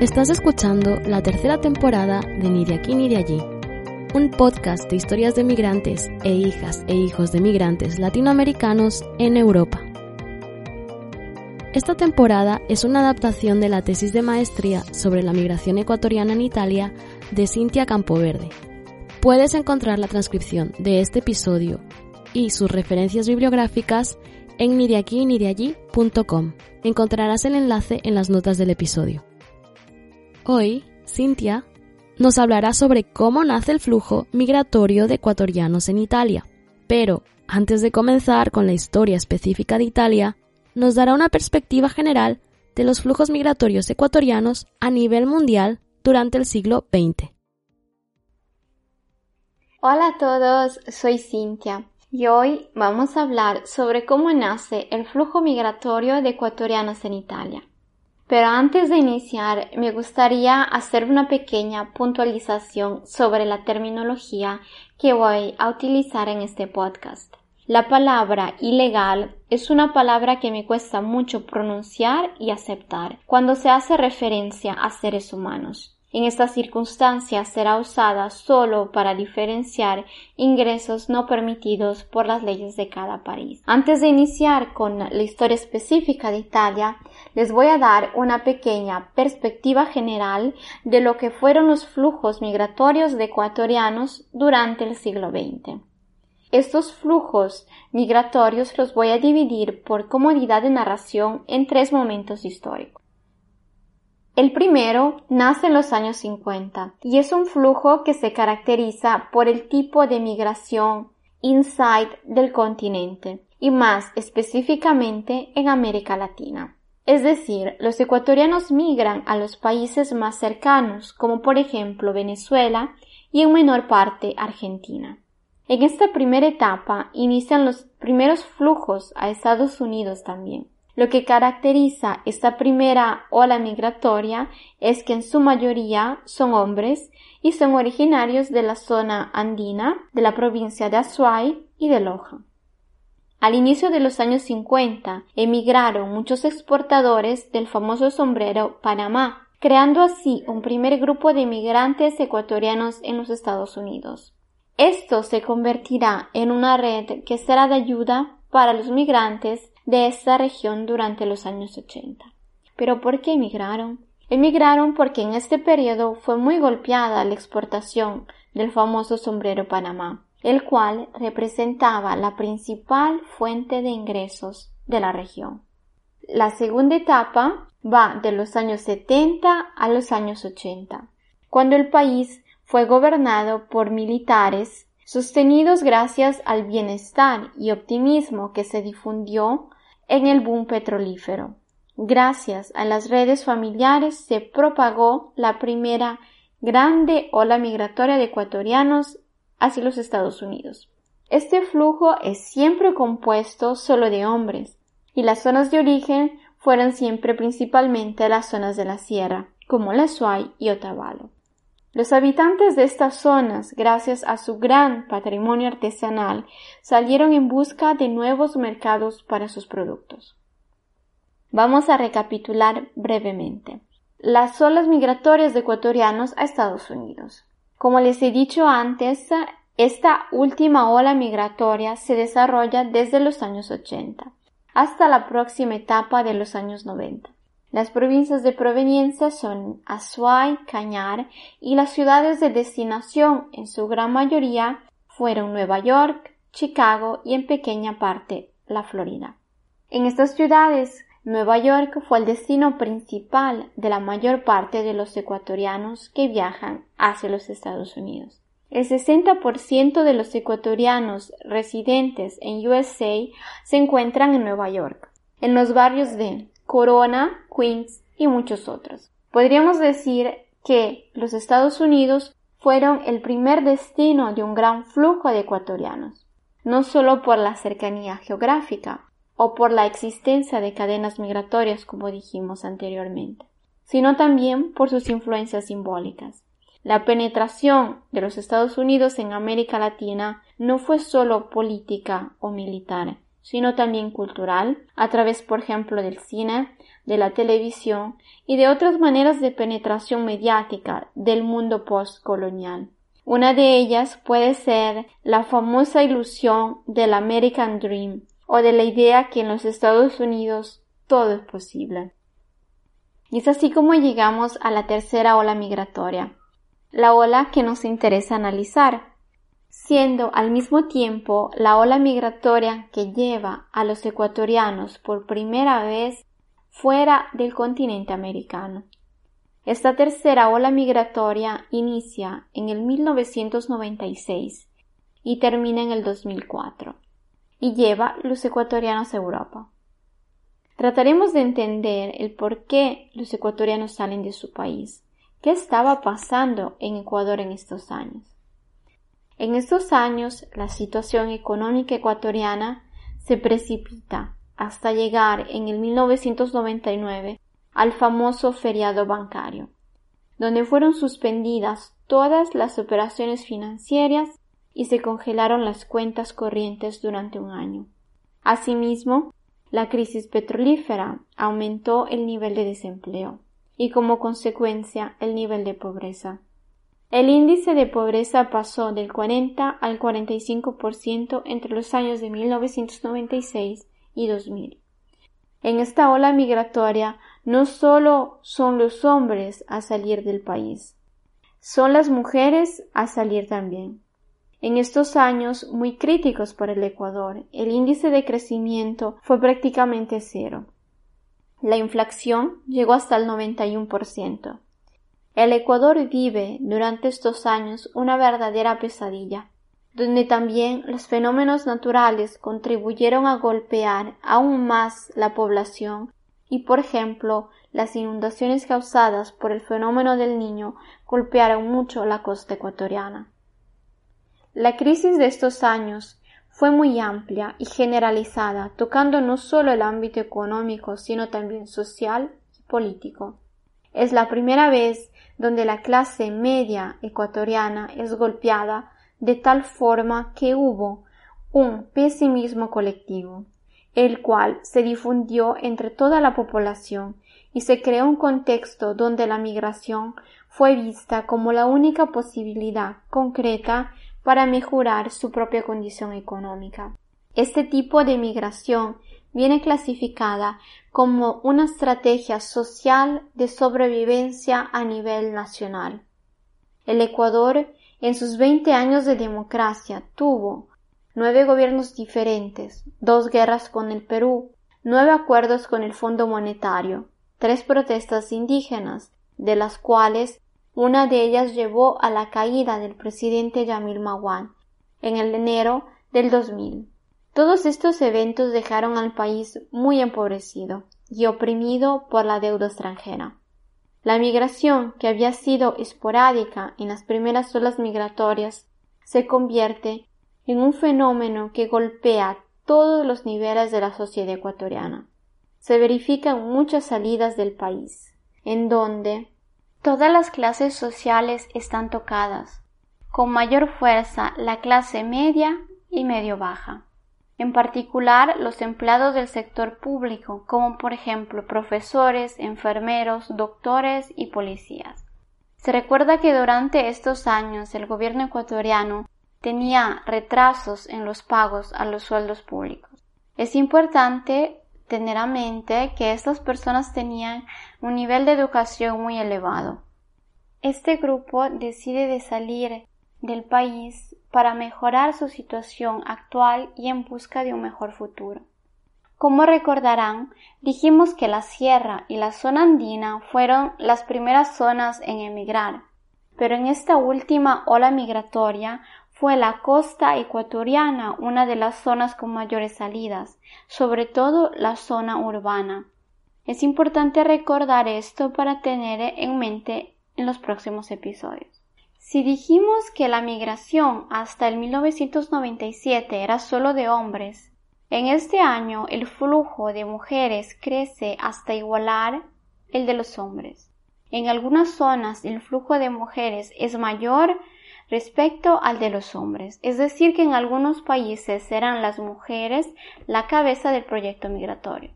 Estás escuchando la tercera temporada de Ni de aquí ni de allí, un podcast de historias de migrantes e hijas e hijos de migrantes latinoamericanos en Europa. Esta temporada es una adaptación de la tesis de maestría sobre la migración ecuatoriana en Italia de Cintia Campoverde. Puedes encontrar la transcripción de este episodio y sus referencias bibliográficas en ni de aquí ni de allí.com. Encontrarás el enlace en las notas del episodio. Hoy, Cintia nos hablará sobre cómo nace el flujo migratorio de ecuatorianos en Italia. Pero, antes de comenzar con la historia específica de Italia, nos dará una perspectiva general de los flujos migratorios ecuatorianos a nivel mundial durante el siglo XX. Hola a todos, soy Cintia y hoy vamos a hablar sobre cómo nace el flujo migratorio de ecuatorianos en Italia. Pero antes de iniciar, me gustaría hacer una pequeña puntualización sobre la terminología que voy a utilizar en este podcast. La palabra ilegal es una palabra que me cuesta mucho pronunciar y aceptar cuando se hace referencia a seres humanos. En estas circunstancias será usada solo para diferenciar ingresos no permitidos por las leyes de cada país. Antes de iniciar con la historia específica de Italia, les voy a dar una pequeña perspectiva general de lo que fueron los flujos migratorios de ecuatorianos durante el siglo XX. Estos flujos migratorios los voy a dividir por comodidad de narración en tres momentos históricos. El primero nace en los años 50 y es un flujo que se caracteriza por el tipo de migración inside del continente y más específicamente en América Latina. Es decir, los ecuatorianos migran a los países más cercanos, como por ejemplo Venezuela y en menor parte Argentina. En esta primera etapa inician los primeros flujos a Estados Unidos también. Lo que caracteriza esta primera ola migratoria es que en su mayoría son hombres y son originarios de la zona andina, de la provincia de Azuay y de Loja. Al inicio de los años 50 emigraron muchos exportadores del famoso sombrero Panamá, creando así un primer grupo de migrantes ecuatorianos en los Estados Unidos. Esto se convertirá en una red que será de ayuda para los migrantes de esta región durante los años 80. ¿Pero por qué emigraron? Emigraron porque en este periodo fue muy golpeada la exportación del famoso sombrero Panamá, el cual representaba la principal fuente de ingresos de la región. La segunda etapa va de los años 70 a los años 80, cuando el país fue gobernado por militares sostenidos gracias al bienestar y optimismo que se difundió en el boom petrolífero. Gracias a las redes familiares se propagó la primera grande ola migratoria de ecuatorianos hacia los Estados Unidos. Este flujo es siempre compuesto solo de hombres, y las zonas de origen fueron siempre principalmente las zonas de la sierra, como la Suay y Otavalo. Los habitantes de estas zonas, gracias a su gran patrimonio artesanal, salieron en busca de nuevos mercados para sus productos. Vamos a recapitular brevemente. Las olas migratorias de ecuatorianos a Estados Unidos. Como les he dicho antes, esta última ola migratoria se desarrolla desde los años 80 hasta la próxima etapa de los años 90. Las provincias de proveniencia son Azuay, Cañar y las ciudades de destinación en su gran mayoría fueron Nueva York, Chicago y en pequeña parte la Florida. En estas ciudades Nueva York fue el destino principal de la mayor parte de los ecuatorianos que viajan hacia los Estados Unidos. El 60% de los ecuatorianos residentes en USA se encuentran en Nueva York, en los barrios de Corona, Queens y muchos otros. Podríamos decir que los Estados Unidos fueron el primer destino de un gran flujo de ecuatorianos, no solo por la cercanía geográfica, o por la existencia de cadenas migratorias, como dijimos anteriormente, sino también por sus influencias simbólicas. La penetración de los Estados Unidos en América Latina no fue solo política o militar, sino también cultural, a través, por ejemplo, del cine, de la televisión y de otras maneras de penetración mediática del mundo postcolonial. Una de ellas puede ser la famosa ilusión del American Dream, o de la idea que en los Estados Unidos todo es posible. Y es así como llegamos a la tercera ola migratoria, la ola que nos interesa analizar, siendo al mismo tiempo la ola migratoria que lleva a los ecuatorianos por primera vez fuera del continente americano. Esta tercera ola migratoria inicia en el 1996 y termina en el 2004 y lleva los ecuatorianos a Europa. Trataremos de entender el por qué los ecuatorianos salen de su país, qué estaba pasando en Ecuador en estos años. En estos años la situación económica ecuatoriana se precipita hasta llegar en el 1999 al famoso feriado bancario, donde fueron suspendidas todas las operaciones financieras y se congelaron las cuentas corrientes durante un año. Asimismo, la crisis petrolífera aumentó el nivel de desempleo y como consecuencia el nivel de pobreza. El índice de pobreza pasó del 40 al 45% entre los años de 1996 y 2000. En esta ola migratoria no solo son los hombres a salir del país, son las mujeres a salir también. En estos años muy críticos para el Ecuador, el índice de crecimiento fue prácticamente cero. La inflación llegó hasta el 91%. El Ecuador vive durante estos años una verdadera pesadilla, donde también los fenómenos naturales contribuyeron a golpear aún más la población y, por ejemplo, las inundaciones causadas por el fenómeno del niño golpearon mucho la costa ecuatoriana. La crisis de estos años fue muy amplia y generalizada, tocando no solo el ámbito económico, sino también social y político. Es la primera vez donde la clase media ecuatoriana es golpeada de tal forma que hubo un pesimismo colectivo, el cual se difundió entre toda la población y se creó un contexto donde la migración fue vista como la única posibilidad concreta para mejorar su propia condición económica. Este tipo de migración viene clasificada como una estrategia social de sobrevivencia a nivel nacional. El Ecuador, en sus 20 años de democracia, tuvo nueve gobiernos diferentes, dos guerras con el Perú, nueve acuerdos con el Fondo Monetario, tres protestas indígenas, de las cuales una de ellas llevó a la caída del presidente Yamil Mawan en el enero del 2000. Todos estos eventos dejaron al país muy empobrecido y oprimido por la deuda extranjera. La migración, que había sido esporádica en las primeras olas migratorias, se convierte en un fenómeno que golpea todos los niveles de la sociedad ecuatoriana. Se verifican muchas salidas del país, en donde Todas las clases sociales están tocadas, con mayor fuerza la clase media y medio baja. En particular, los empleados del sector público, como por ejemplo profesores, enfermeros, doctores y policías. Se recuerda que durante estos años el gobierno ecuatoriano tenía retrasos en los pagos a los sueldos públicos. Es importante tener a mente que estas personas tenían un nivel de educación muy elevado. Este grupo decide de salir del país para mejorar su situación actual y en busca de un mejor futuro. Como recordarán, dijimos que la sierra y la zona andina fueron las primeras zonas en emigrar, pero en esta última ola migratoria fue la costa ecuatoriana una de las zonas con mayores salidas, sobre todo la zona urbana. Es importante recordar esto para tener en mente en los próximos episodios. Si dijimos que la migración hasta el 1997 era solo de hombres, en este año el flujo de mujeres crece hasta igualar el de los hombres. En algunas zonas el flujo de mujeres es mayor respecto al de los hombres, es decir, que en algunos países serán las mujeres la cabeza del proyecto migratorio.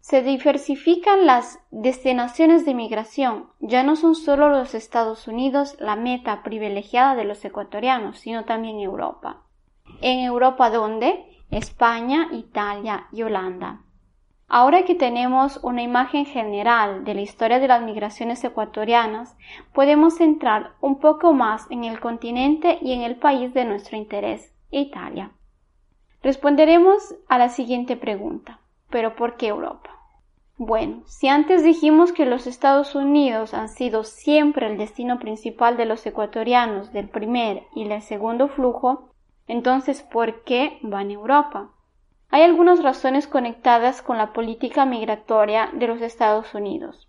Se diversifican las destinaciones de migración, ya no son solo los Estados Unidos la meta privilegiada de los ecuatorianos, sino también Europa. En Europa, ¿dónde? España, Italia y Holanda. Ahora que tenemos una imagen general de la historia de las migraciones ecuatorianas, podemos entrar un poco más en el continente y en el país de nuestro interés, Italia. Responderemos a la siguiente pregunta, ¿pero por qué Europa? Bueno, si antes dijimos que los Estados Unidos han sido siempre el destino principal de los ecuatorianos del primer y del segundo flujo, entonces, ¿por qué van a Europa? Hay algunas razones conectadas con la política migratoria de los Estados Unidos.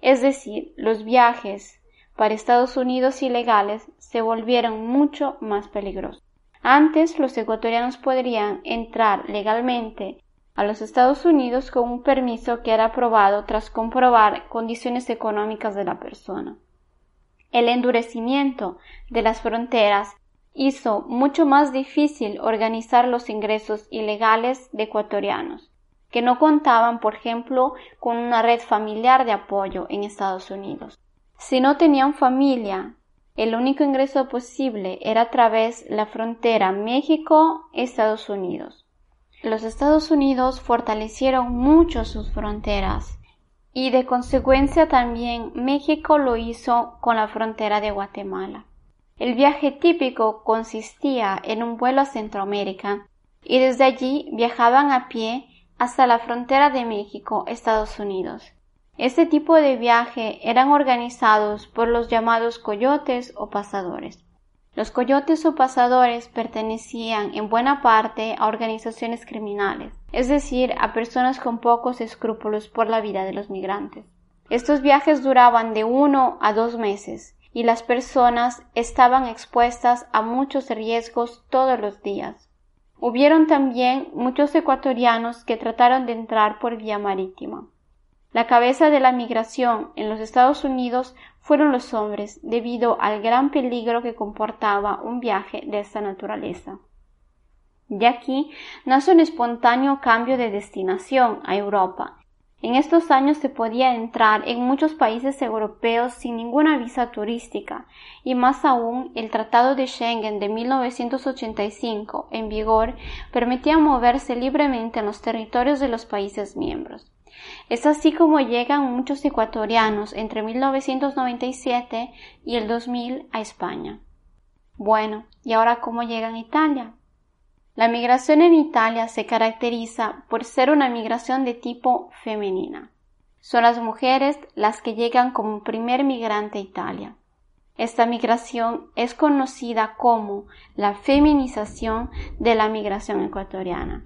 Es decir, los viajes para Estados Unidos ilegales se volvieron mucho más peligrosos. Antes los ecuatorianos podrían entrar legalmente a los Estados Unidos con un permiso que era aprobado tras comprobar condiciones económicas de la persona. El endurecimiento de las fronteras hizo mucho más difícil organizar los ingresos ilegales de ecuatorianos, que no contaban, por ejemplo, con una red familiar de apoyo en Estados Unidos. Si no tenían familia, el único ingreso posible era a través la frontera México-Estados Unidos. Los Estados Unidos fortalecieron mucho sus fronteras y de consecuencia también México lo hizo con la frontera de Guatemala. El viaje típico consistía en un vuelo a Centroamérica y desde allí viajaban a pie hasta la frontera de México, Estados Unidos. Este tipo de viaje eran organizados por los llamados coyotes o pasadores. Los coyotes o pasadores pertenecían en buena parte a organizaciones criminales, es decir, a personas con pocos escrúpulos por la vida de los migrantes. Estos viajes duraban de uno a dos meses y las personas estaban expuestas a muchos riesgos todos los días. Hubieron también muchos ecuatorianos que trataron de entrar por vía marítima. La cabeza de la migración en los Estados Unidos fueron los hombres debido al gran peligro que comportaba un viaje de esta naturaleza. De aquí nace un espontáneo cambio de destinación a Europa en estos años se podía entrar en muchos países europeos sin ninguna visa turística y más aún el Tratado de Schengen de 1985 en vigor permitía moverse libremente en los territorios de los países miembros. Es así como llegan muchos ecuatorianos entre 1997 y el 2000 a España. Bueno, ¿y ahora cómo llegan a Italia? La migración en Italia se caracteriza por ser una migración de tipo femenina. Son las mujeres las que llegan como primer migrante a Italia. Esta migración es conocida como la feminización de la migración ecuatoriana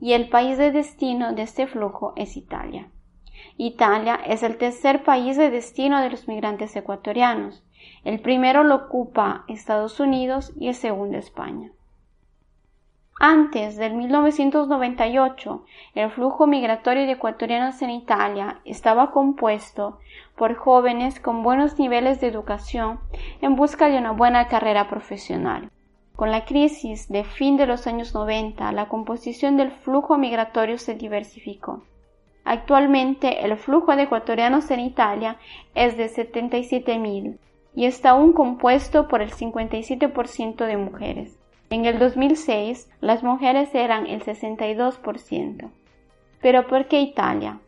y el país de destino de este flujo es Italia. Italia es el tercer país de destino de los migrantes ecuatorianos. El primero lo ocupa Estados Unidos y el segundo España. Antes del 1998, el flujo migratorio de ecuatorianos en Italia estaba compuesto por jóvenes con buenos niveles de educación en busca de una buena carrera profesional. Con la crisis de fin de los años 90, la composición del flujo migratorio se diversificó. Actualmente el flujo de ecuatorianos en Italia es de 77.000 y está aún compuesto por el 57% de mujeres. En el 2006 las mujeres eran el 62%. Pero ¿por qué Italia?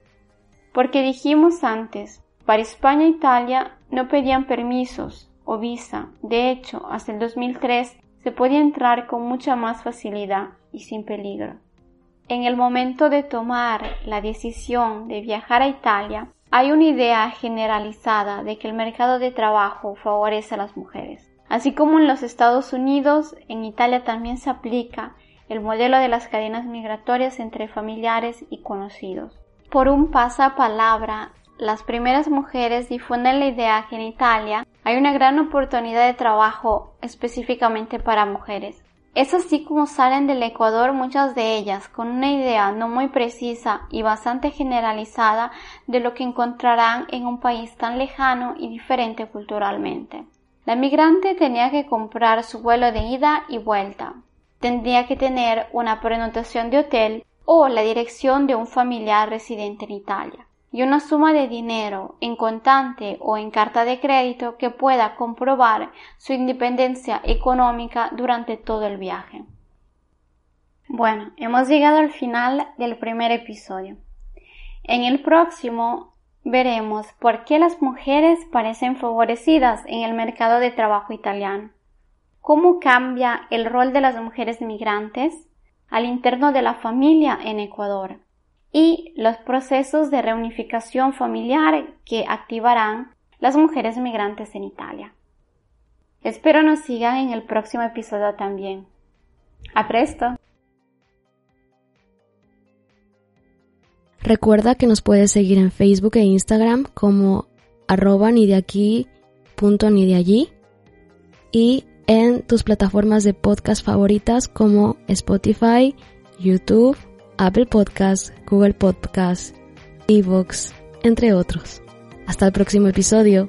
Porque dijimos antes, para España e Italia no pedían permisos o visa. De hecho, hasta el 2003 se podía entrar con mucha más facilidad y sin peligro. en el momento de tomar la decisión de viajar a Italia, hay una idea generalizada de que el mercado de trabajo favorece a las mujeres. Así como en los Estados Unidos, en Italia también se aplica el modelo de las cadenas migratorias entre familiares y conocidos. Por un pasapalabra, las primeras mujeres difunden la idea que en Italia hay una gran oportunidad de trabajo específicamente para mujeres. Es así como salen del Ecuador muchas de ellas con una idea no muy precisa y bastante generalizada de lo que encontrarán en un país tan lejano y diferente culturalmente. La migrante tenía que comprar su vuelo de ida y vuelta. Tendría que tener una prenotación de hotel o la dirección de un familiar residente en Italia y una suma de dinero en contante o en carta de crédito que pueda comprobar su independencia económica durante todo el viaje. Bueno, hemos llegado al final del primer episodio. En el próximo veremos por qué las mujeres parecen favorecidas en el mercado de trabajo italiano, cómo cambia el rol de las mujeres migrantes al interno de la familia en Ecuador y los procesos de reunificación familiar que activarán las mujeres migrantes en Italia. Espero nos sigan en el próximo episodio también. A presto. Recuerda que nos puedes seguir en Facebook e Instagram como arroba ni y en tus plataformas de podcast favoritas como Spotify, YouTube, Apple Podcasts, Google Podcasts, Evox, entre otros. Hasta el próximo episodio.